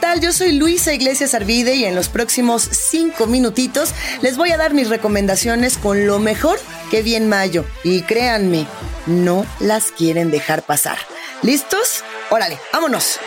tal? Yo soy Luisa Iglesias Arvide y en los próximos cinco minutitos les voy a dar mis recomendaciones con lo mejor que vi en mayo. Y créanme, no las quieren dejar pasar. ¿Listos? Órale, vámonos.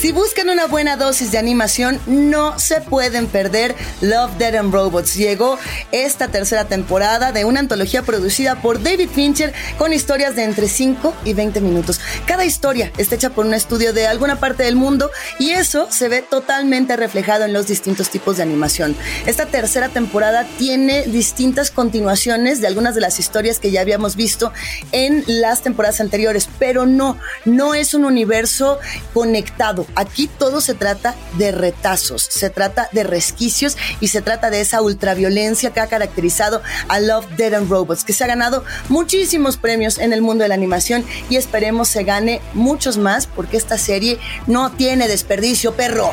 Si buscan una buena dosis de animación, no se pueden perder Love, Dead and Robots. Llegó esta tercera temporada de una antología producida por David Fincher con historias de entre 5 y 20 minutos. Cada historia está hecha por un estudio de alguna parte del mundo y eso se ve totalmente reflejado en los distintos tipos de animación. Esta tercera temporada tiene distintas continuaciones de algunas de las historias que ya habíamos visto en las temporadas anteriores, pero no, no es un universo conectado Aquí todo se trata de retazos, se trata de resquicios y se trata de esa ultraviolencia que ha caracterizado a Love, Dead and Robots, que se ha ganado muchísimos premios en el mundo de la animación y esperemos se gane muchos más porque esta serie no tiene desperdicio, perro.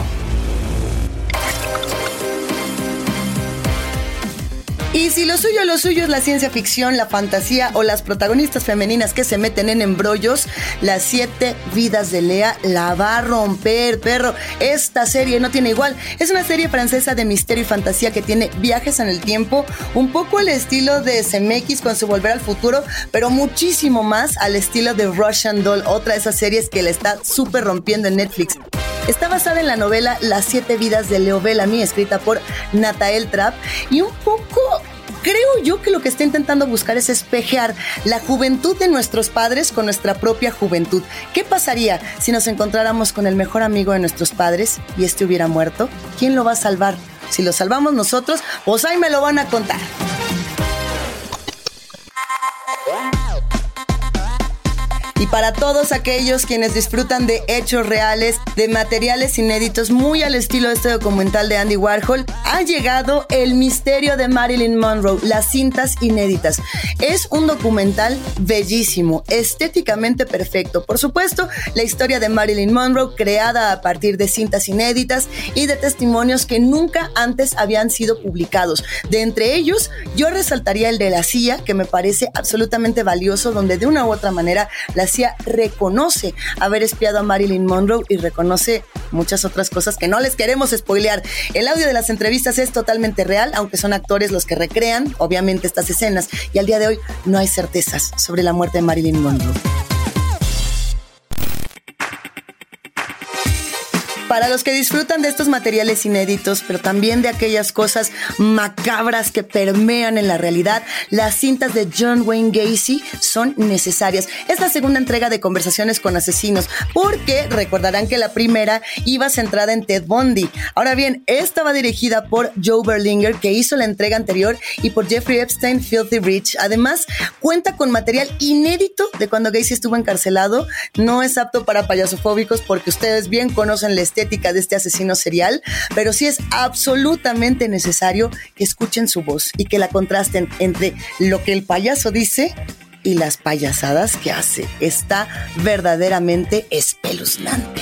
Y si lo suyo, lo suyo es la ciencia ficción, la fantasía o las protagonistas femeninas que se meten en embrollos, las siete vidas de Lea la va a romper, perro. Esta serie no tiene igual. Es una serie francesa de misterio y fantasía que tiene viajes en el tiempo, un poco al estilo de CMX con su Volver al Futuro, pero muchísimo más al estilo de Russian Doll, otra de esas series que le está súper rompiendo en Netflix. Está basada en la novela Las siete vidas de Leo Bellamy, escrita por Natael Trapp, y un poco creo yo que lo que está intentando buscar es espejear la juventud de nuestros padres con nuestra propia juventud. ¿Qué pasaría si nos encontráramos con el mejor amigo de nuestros padres y este hubiera muerto? ¿Quién lo va a salvar? Si lo salvamos nosotros, pues ahí me lo van a contar. Para todos aquellos quienes disfrutan de hechos reales, de materiales inéditos, muy al estilo de este documental de Andy Warhol, ha llegado El misterio de Marilyn Monroe, las cintas inéditas. Es un documental bellísimo, estéticamente perfecto. Por supuesto, la historia de Marilyn Monroe creada a partir de cintas inéditas y de testimonios que nunca antes habían sido publicados. De entre ellos, yo resaltaría el de la CIA, que me parece absolutamente valioso, donde de una u otra manera la CIA reconoce haber espiado a Marilyn Monroe y reconoce muchas otras cosas que no les queremos spoilear. El audio de las entrevistas es totalmente real, aunque son actores los que recrean, obviamente, estas escenas. Y al día de hoy no hay certezas sobre la muerte de Marilyn Monroe. Para los que disfrutan de estos materiales inéditos, pero también de aquellas cosas macabras que permean en la realidad, las cintas de John Wayne Gacy son necesarias. Es la segunda entrega de Conversaciones con Asesinos, porque recordarán que la primera iba centrada en Ted Bundy. Ahora bien, esta va dirigida por Joe Berlinger, que hizo la entrega anterior, y por Jeffrey Epstein, Filthy Rich. Además, cuenta con material inédito de cuando Gacy estuvo encarcelado. No es apto para payasofóbicos porque ustedes bien conocen la estética de este asesino serial, pero sí es absolutamente necesario que escuchen su voz y que la contrasten entre lo que el payaso dice y las payasadas que hace. Está verdaderamente espeluznante.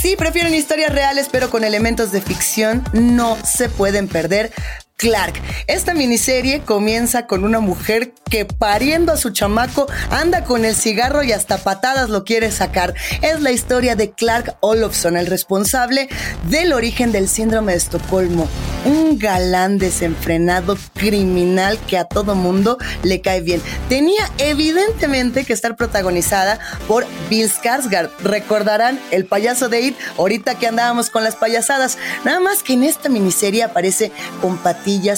Si prefieren historias reales pero con elementos de ficción, no se pueden perder Clark. Esta miniserie comienza con una mujer que pariendo a su chamaco anda con el cigarro y hasta patadas lo quiere sacar. Es la historia de Clark Olofsson, el responsable del origen del síndrome de Estocolmo. Un galán desenfrenado criminal que a todo mundo le cae bien. Tenía evidentemente que estar protagonizada por Bill Skarsgård. Recordarán el payaso de It ahorita que andábamos con las payasadas. Nada más que en esta miniserie aparece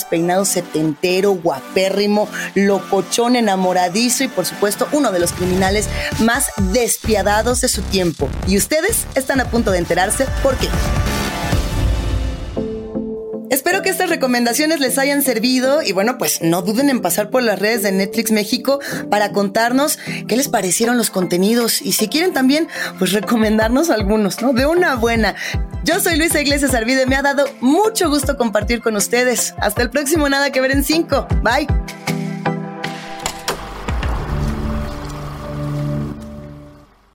peinado setentero, guapérrimo, locochón, enamoradizo y por supuesto uno de los criminales más despiadados de su tiempo. Y ustedes están a punto de enterarse por qué. Espero que estas recomendaciones les hayan servido y bueno, pues no duden en pasar por las redes de Netflix México para contarnos qué les parecieron los contenidos y si quieren también, pues recomendarnos algunos, ¿no? De una buena. Yo soy Luisa Iglesias Arvide, me ha dado mucho gusto compartir con ustedes. Hasta el próximo Nada que ver en 5. Bye.